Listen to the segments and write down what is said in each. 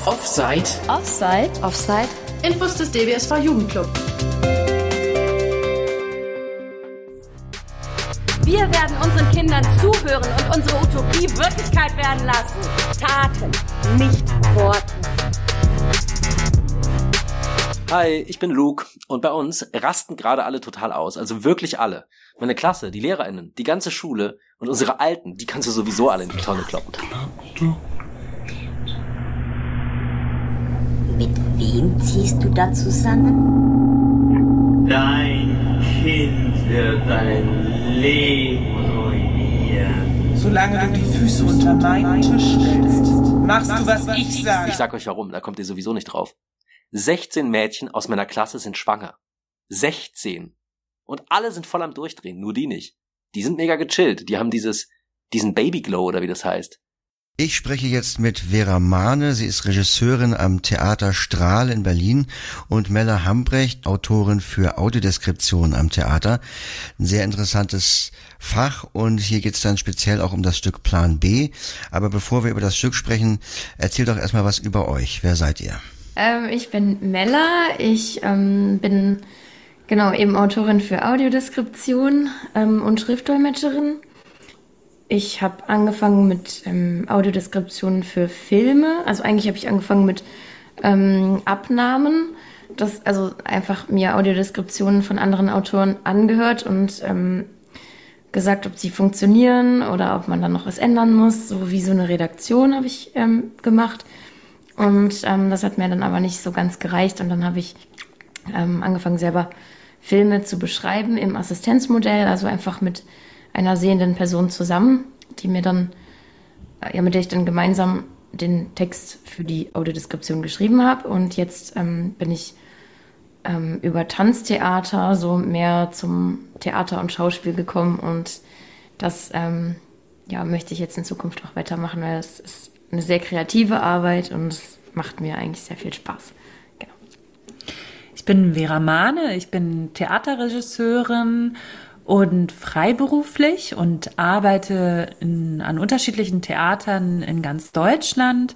auf Offside. Offside. Offside. Infos des DBSV Jugendclub. Wir werden unseren Kindern zuhören und unsere Utopie Wirklichkeit werden lassen. Taten, nicht Worte. Hi, ich bin Luke und bei uns rasten gerade alle total aus, also wirklich alle. Meine Klasse, die LehrerInnen, die ganze Schule und unsere Alten, die kannst du sowieso alle in die Tonne kloppen. Mit wem ziehst du da zusammen? Dein Kind wird dein Leben ruinieren. Solange du die Füße unter meinen Tisch stellst, machst du, was ich sage. Ich sag euch warum, da kommt ihr sowieso nicht drauf. 16 Mädchen aus meiner Klasse sind schwanger. 16. Und alle sind voll am Durchdrehen, nur die nicht. Die sind mega gechillt. Die haben dieses, diesen Babyglow oder wie das heißt. Ich spreche jetzt mit Vera Mahne. Sie ist Regisseurin am Theater Strahl in Berlin und Mella Hambrecht, Autorin für Audiodeskription am Theater. Ein sehr interessantes Fach und hier geht es dann speziell auch um das Stück Plan B. Aber bevor wir über das Stück sprechen, erzählt doch erstmal was über euch. Wer seid ihr? Ähm, ich bin Mella. Ich ähm, bin genau eben Autorin für Audiodeskription ähm, und Schriftdolmetscherin. Ich habe angefangen mit ähm, Audiodeskriptionen für Filme. Also eigentlich habe ich angefangen mit ähm, Abnahmen. Das, also einfach mir Audiodeskriptionen von anderen Autoren angehört und ähm, gesagt, ob sie funktionieren oder ob man dann noch was ändern muss. So wie so eine Redaktion habe ich ähm, gemacht. Und ähm, das hat mir dann aber nicht so ganz gereicht. Und dann habe ich ähm, angefangen, selber Filme zu beschreiben im Assistenzmodell, also einfach mit einer sehenden Person zusammen, die mir dann, äh, ja, mit der ich dann gemeinsam den Text für die Audiodeskription geschrieben habe. Und jetzt ähm, bin ich ähm, über Tanztheater so mehr zum Theater und Schauspiel gekommen und das ähm, ja, möchte ich jetzt in Zukunft auch weitermachen, weil es ist eine sehr kreative Arbeit und es macht mir eigentlich sehr viel Spaß. Genau. Ich bin Vera Mahne, ich bin Theaterregisseurin und freiberuflich und arbeite in, an unterschiedlichen Theatern in ganz Deutschland,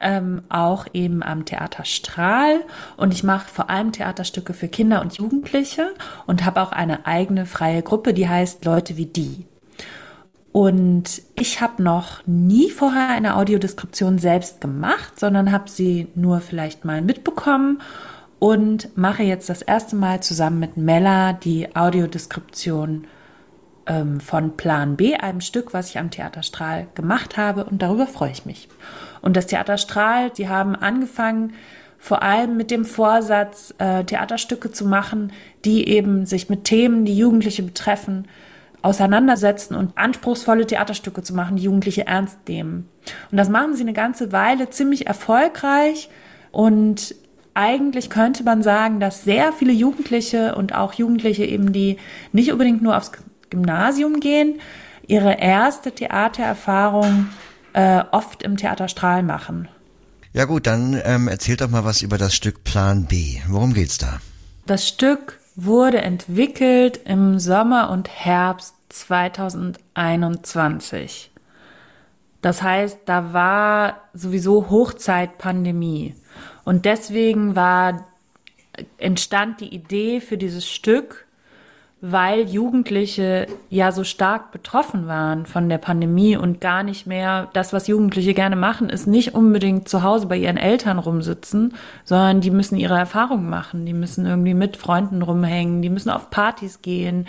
ähm, auch eben am Theater Strahl und ich mache vor allem Theaterstücke für Kinder und Jugendliche und habe auch eine eigene freie Gruppe, die heißt Leute wie die. Und ich habe noch nie vorher eine Audiodeskription selbst gemacht, sondern habe sie nur vielleicht mal mitbekommen und mache jetzt das erste Mal zusammen mit Mella die Audiodeskription ähm, von Plan B, einem Stück, was ich am Theaterstrahl gemacht habe und darüber freue ich mich. Und das Theaterstrahl, die haben angefangen, vor allem mit dem Vorsatz, äh, Theaterstücke zu machen, die eben sich mit Themen, die Jugendliche betreffen, auseinandersetzen und anspruchsvolle Theaterstücke zu machen, die Jugendliche ernst nehmen. Und das machen sie eine ganze Weile ziemlich erfolgreich und eigentlich könnte man sagen, dass sehr viele Jugendliche und auch Jugendliche eben, die nicht unbedingt nur aufs Gymnasium gehen, ihre erste Theatererfahrung äh, oft im Theaterstrahl machen. Ja gut, dann ähm, erzählt doch mal was über das Stück Plan B. Worum geht's da? Das Stück wurde entwickelt im Sommer und Herbst 2021. Das heißt, da war sowieso Hochzeitpandemie. Und deswegen war, entstand die Idee für dieses Stück weil Jugendliche ja so stark betroffen waren von der Pandemie und gar nicht mehr das, was Jugendliche gerne machen, ist nicht unbedingt zu Hause bei ihren Eltern rumsitzen, sondern die müssen ihre Erfahrungen machen, die müssen irgendwie mit Freunden rumhängen, die müssen auf Partys gehen,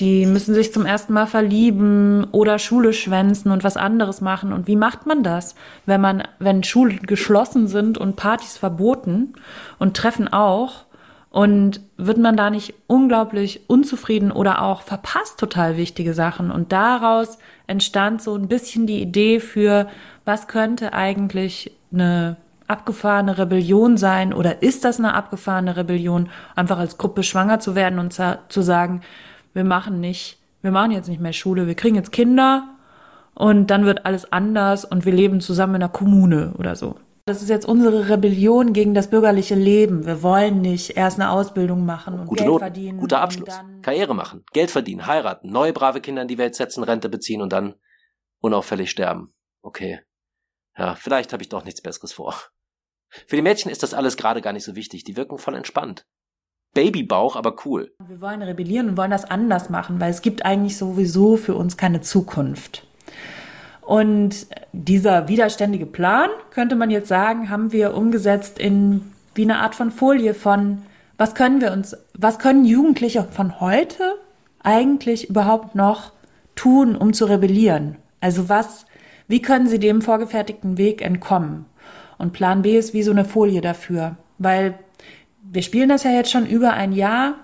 die müssen sich zum ersten Mal verlieben oder Schule schwänzen und was anderes machen. Und wie macht man das, wenn man, wenn Schulen geschlossen sind und Partys verboten und Treffen auch? Und wird man da nicht unglaublich unzufrieden oder auch verpasst total wichtige Sachen? Und daraus entstand so ein bisschen die Idee für, was könnte eigentlich eine abgefahrene Rebellion sein oder ist das eine abgefahrene Rebellion, einfach als Gruppe schwanger zu werden und zu sagen, wir machen nicht, wir machen jetzt nicht mehr Schule, wir kriegen jetzt Kinder und dann wird alles anders und wir leben zusammen in einer Kommune oder so. Das ist jetzt unsere Rebellion gegen das bürgerliche Leben. Wir wollen nicht erst eine Ausbildung machen und Gute Geld Noten, verdienen. guter Abschluss, Karriere machen, Geld verdienen, heiraten, neue brave Kinder in die Welt setzen, Rente beziehen und dann unauffällig sterben. Okay. Ja, vielleicht habe ich doch nichts Besseres vor. Für die Mädchen ist das alles gerade gar nicht so wichtig. Die wirken voll entspannt. Babybauch, aber cool. Wir wollen rebellieren und wollen das anders machen, weil es gibt eigentlich sowieso für uns keine Zukunft. Und dieser widerständige Plan, könnte man jetzt sagen, haben wir umgesetzt in wie eine Art von Folie von, was können wir uns, was können Jugendliche von heute eigentlich überhaupt noch tun, um zu rebellieren? Also was, wie können sie dem vorgefertigten Weg entkommen? Und Plan B ist wie so eine Folie dafür, weil wir spielen das ja jetzt schon über ein Jahr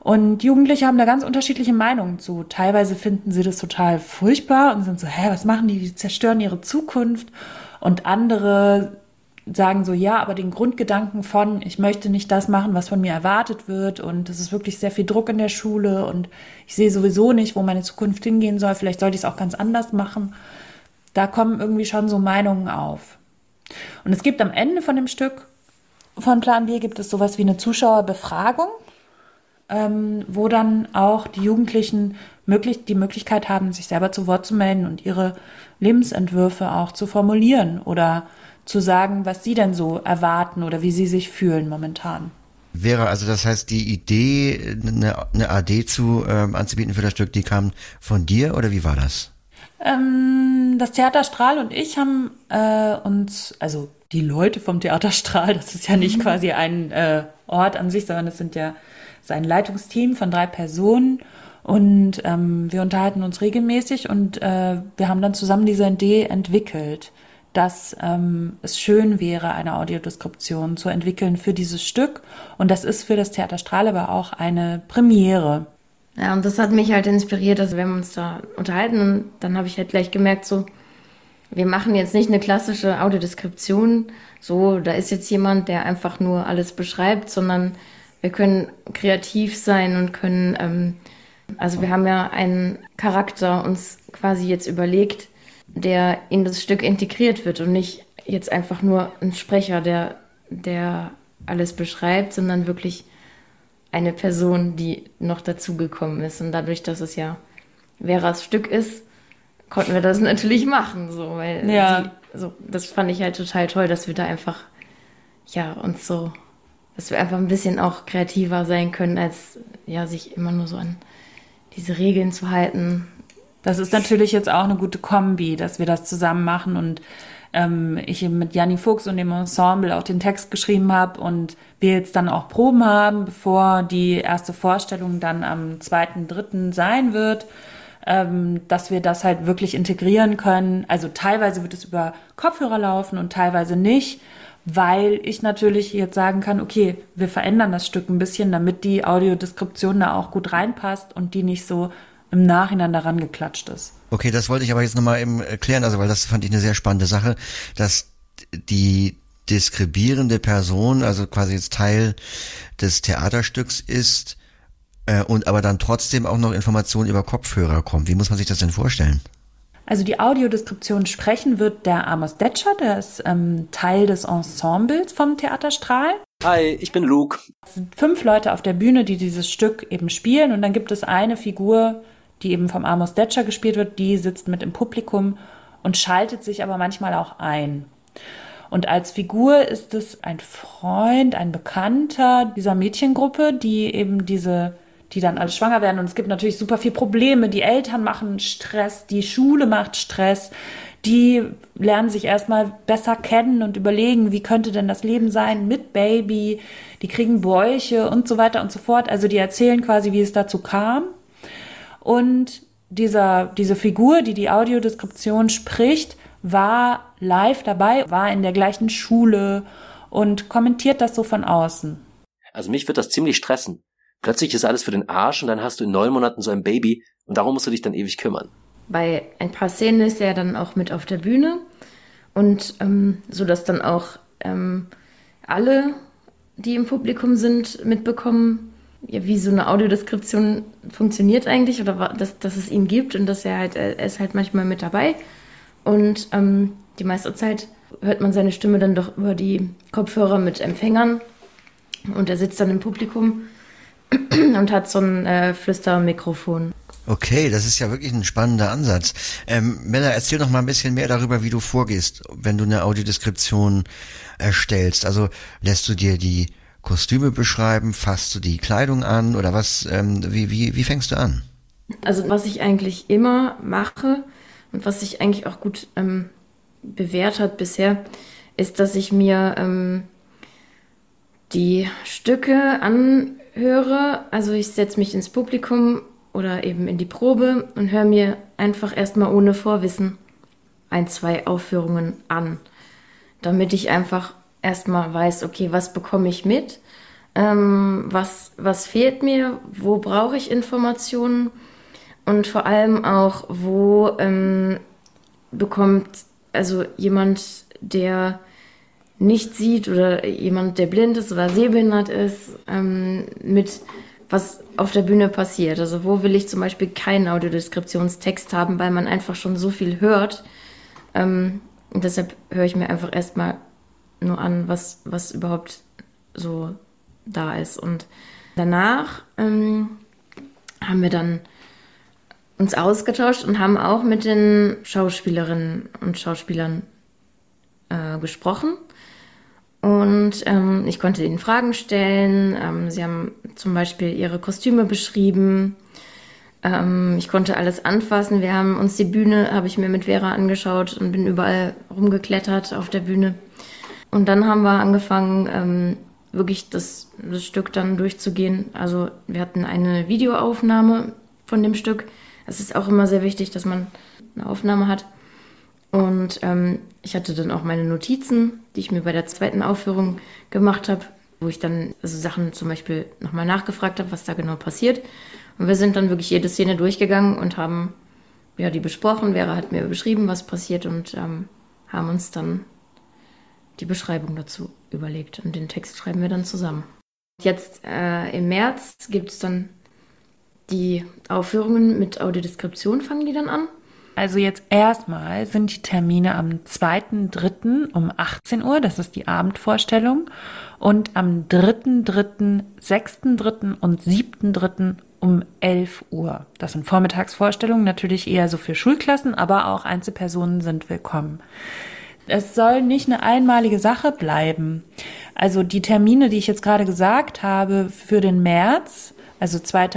und Jugendliche haben da ganz unterschiedliche Meinungen zu. Teilweise finden sie das total furchtbar und sind so, hä, was machen die? Die zerstören ihre Zukunft. Und andere sagen so, ja, aber den Grundgedanken von, ich möchte nicht das machen, was von mir erwartet wird und es ist wirklich sehr viel Druck in der Schule und ich sehe sowieso nicht, wo meine Zukunft hingehen soll, vielleicht sollte ich es auch ganz anders machen. Da kommen irgendwie schon so Meinungen auf. Und es gibt am Ende von dem Stück von Plan B gibt es sowas wie eine Zuschauerbefragung, ähm, wo dann auch die Jugendlichen möglich, die Möglichkeit haben, sich selber zu Wort zu melden und ihre Lebensentwürfe auch zu formulieren oder zu sagen, was sie denn so erwarten oder wie sie sich fühlen momentan. Wäre also das heißt, die Idee, eine, eine AD zu ähm, anzubieten für das Stück, die kam von dir oder wie war das? Ähm, das Theater Strahl und ich haben äh, uns, also die Leute vom Theater Strahl, das ist ja nicht mhm. quasi ein äh, Ort an sich, sondern es sind ja sein Leitungsteam von drei Personen und ähm, wir unterhalten uns regelmäßig und äh, wir haben dann zusammen diese Idee entwickelt, dass ähm, es schön wäre, eine Audiodeskription zu entwickeln für dieses Stück und das ist für das Theater Strahl aber auch eine Premiere. Ja, und das hat mich halt inspiriert, also wir haben uns da unterhalten und dann habe ich halt gleich gemerkt, so, wir machen jetzt nicht eine klassische Audiodeskription, so, da ist jetzt jemand, der einfach nur alles beschreibt, sondern wir können kreativ sein und können, ähm, also wir haben ja einen Charakter uns quasi jetzt überlegt, der in das Stück integriert wird und nicht jetzt einfach nur ein Sprecher, der, der alles beschreibt, sondern wirklich eine Person, die noch dazugekommen ist. Und dadurch, dass es ja Veras Stück ist, konnten wir das natürlich machen. So, weil ja. sie, so, das fand ich halt total toll, dass wir da einfach, ja, uns so, dass wir einfach ein bisschen auch kreativer sein können, als ja, sich immer nur so an diese Regeln zu halten. Das ist natürlich jetzt auch eine gute Kombi, dass wir das zusammen machen und ähm, ich mit Janni Fuchs und dem Ensemble auch den Text geschrieben habe und wir jetzt dann auch Proben haben, bevor die erste Vorstellung dann am 2.3. sein wird, ähm, dass wir das halt wirklich integrieren können. Also teilweise wird es über Kopfhörer laufen und teilweise nicht, weil ich natürlich jetzt sagen kann, okay, wir verändern das Stück ein bisschen, damit die Audiodeskription da auch gut reinpasst und die nicht so im Nachhinein daran geklatscht ist. Okay, das wollte ich aber jetzt nochmal eben erklären, also weil das fand ich eine sehr spannende Sache, dass die deskribierende Person, also quasi jetzt Teil des Theaterstücks ist äh, und aber dann trotzdem auch noch Informationen über Kopfhörer kommt. Wie muss man sich das denn vorstellen? Also die Audiodeskription sprechen wird der Amos Detscher, der ist ähm, Teil des Ensembles vom Theaterstrahl. Hi, ich bin Luke. Es sind fünf Leute auf der Bühne, die dieses Stück eben spielen und dann gibt es eine Figur, die eben vom Amos Detscher gespielt wird, die sitzt mit im Publikum und schaltet sich aber manchmal auch ein. Und als Figur ist es ein Freund, ein Bekannter dieser Mädchengruppe, die eben diese, die dann alle schwanger werden. Und es gibt natürlich super viel Probleme. Die Eltern machen Stress, die Schule macht Stress. Die lernen sich erstmal besser kennen und überlegen, wie könnte denn das Leben sein mit Baby. Die kriegen Bäuche und so weiter und so fort. Also die erzählen quasi, wie es dazu kam. Und dieser, diese Figur, die die Audiodeskription spricht, war live dabei, war in der gleichen Schule und kommentiert das so von außen. Also mich wird das ziemlich stressen. Plötzlich ist alles für den Arsch und dann hast du in neun Monaten so ein Baby und darum musst du dich dann ewig kümmern. Bei ein paar Szenen ist er dann auch mit auf der Bühne und ähm, so dass dann auch ähm, alle, die im Publikum sind, mitbekommen, ja, wie so eine Audiodeskription funktioniert eigentlich oder dass, dass es ihn gibt und dass er halt, er ist halt manchmal mit dabei. Und ähm, die meiste Zeit hört man seine Stimme dann doch über die Kopfhörer mit Empfängern und er sitzt dann im Publikum und hat so ein äh, Flüstermikrofon. Okay, das ist ja wirklich ein spannender Ansatz. Ähm, Mella, erzähl noch mal ein bisschen mehr darüber, wie du vorgehst, wenn du eine Audiodeskription erstellst. Also lässt du dir die Kostüme beschreiben, fasst du die Kleidung an oder was? Ähm, wie, wie, wie fängst du an? Also was ich eigentlich immer mache und was sich eigentlich auch gut ähm, bewährt hat bisher, ist, dass ich mir ähm, die Stücke anhöre. Also ich setze mich ins Publikum oder eben in die Probe und höre mir einfach erstmal ohne Vorwissen ein, zwei Aufführungen an, damit ich einfach erstmal weiß, okay, was bekomme ich mit, ähm, was, was fehlt mir, wo brauche ich Informationen und vor allem auch, wo ähm, bekommt also jemand, der nicht sieht oder jemand, der blind ist oder sehbehindert ist, ähm, mit was auf der Bühne passiert. Also wo will ich zum Beispiel keinen Audiodeskriptionstext haben, weil man einfach schon so viel hört. Ähm, und deshalb höre ich mir einfach erstmal nur an, was, was überhaupt so da ist. Und danach ähm, haben wir dann uns ausgetauscht und haben auch mit den Schauspielerinnen und Schauspielern äh, gesprochen. Und ähm, ich konnte ihnen Fragen stellen. Ähm, sie haben zum Beispiel ihre Kostüme beschrieben. Ähm, ich konnte alles anfassen. Wir haben uns die Bühne, habe ich mir mit Vera angeschaut und bin überall rumgeklettert auf der Bühne. Und dann haben wir angefangen, ähm, wirklich das, das Stück dann durchzugehen. Also wir hatten eine Videoaufnahme von dem Stück. Es ist auch immer sehr wichtig, dass man eine Aufnahme hat. Und ähm, ich hatte dann auch meine Notizen, die ich mir bei der zweiten Aufführung gemacht habe, wo ich dann also Sachen zum Beispiel nochmal nachgefragt habe, was da genau passiert. Und wir sind dann wirklich jede Szene durchgegangen und haben ja, die besprochen. Vera hat mir beschrieben, was passiert und ähm, haben uns dann die Beschreibung dazu überlegt. Und den Text schreiben wir dann zusammen. Jetzt äh, im März gibt es dann die Aufführungen mit Audiodeskription, fangen die dann an. Also jetzt erstmal sind die Termine am 2.3. um 18 Uhr, das ist die Abendvorstellung, und am 3.3., 6.3. und 7.3. um 11 Uhr. Das sind Vormittagsvorstellungen, natürlich eher so für Schulklassen, aber auch Einzelpersonen sind willkommen. Es soll nicht eine einmalige Sache bleiben. Also die Termine, die ich jetzt gerade gesagt habe für den März, also 2.,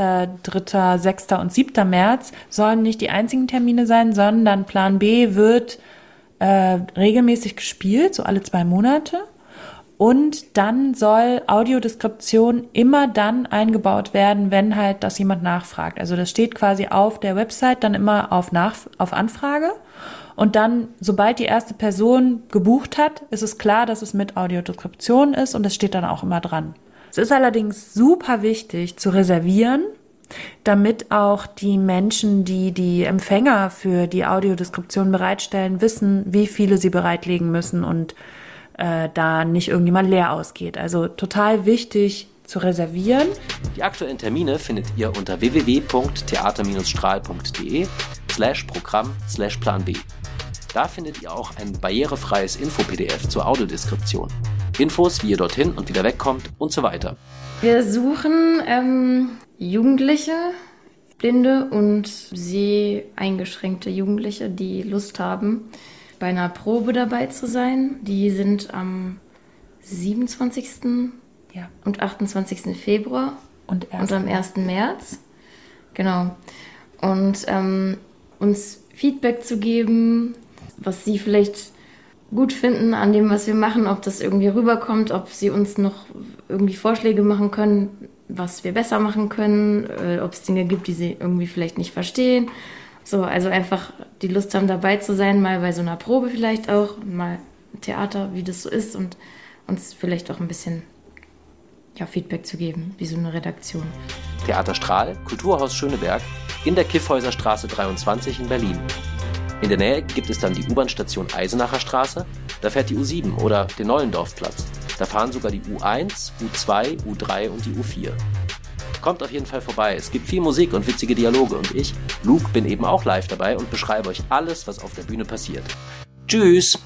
3., 6. und 7. März, sollen nicht die einzigen Termine sein, sondern Plan B wird äh, regelmäßig gespielt, so alle zwei Monate. Und dann soll Audiodeskription immer dann eingebaut werden, wenn halt das jemand nachfragt. Also das steht quasi auf der Website dann immer auf, Nach auf Anfrage. Und dann, sobald die erste Person gebucht hat, ist es klar, dass es mit Audiodeskription ist und es steht dann auch immer dran. Es ist allerdings super wichtig zu reservieren, damit auch die Menschen, die die Empfänger für die Audiodeskription bereitstellen, wissen, wie viele sie bereitlegen müssen und äh, da nicht irgendjemand leer ausgeht. Also total wichtig zu reservieren. Die aktuellen Termine findet ihr unter www.theater-strahl.de slash Programm slash Plan B. Da findet ihr auch ein barrierefreies Info-PDF zur Audiodeskription. Infos, wie ihr dorthin und wieder wegkommt und so weiter. Wir suchen ähm, Jugendliche, blinde und seheingeschränkte Jugendliche, die Lust haben, bei einer Probe dabei zu sein. Die sind am 27. Ja. und 28. Februar und, und am 1. März. Genau. Und ähm, uns Feedback zu geben, was sie vielleicht gut finden an dem, was wir machen, ob das irgendwie rüberkommt, ob sie uns noch irgendwie Vorschläge machen können, was wir besser machen können, äh, ob es Dinge gibt, die sie irgendwie vielleicht nicht verstehen. So, also einfach die Lust haben, dabei zu sein, mal bei so einer Probe vielleicht auch, mal Theater, wie das so ist und uns vielleicht auch ein bisschen ja, Feedback zu geben, wie so eine Redaktion. Theater Strahl, Kulturhaus Schöneberg, in der Kiffhäuserstraße 23 in Berlin. In der Nähe gibt es dann die U-Bahn-Station Eisenacher Straße, da fährt die U7 oder den Neulendorfplatz. Da fahren sogar die U1, U2, U3 und die U4. Kommt auf jeden Fall vorbei, es gibt viel Musik und witzige Dialoge und ich, Luke, bin eben auch live dabei und beschreibe euch alles, was auf der Bühne passiert. Tschüss!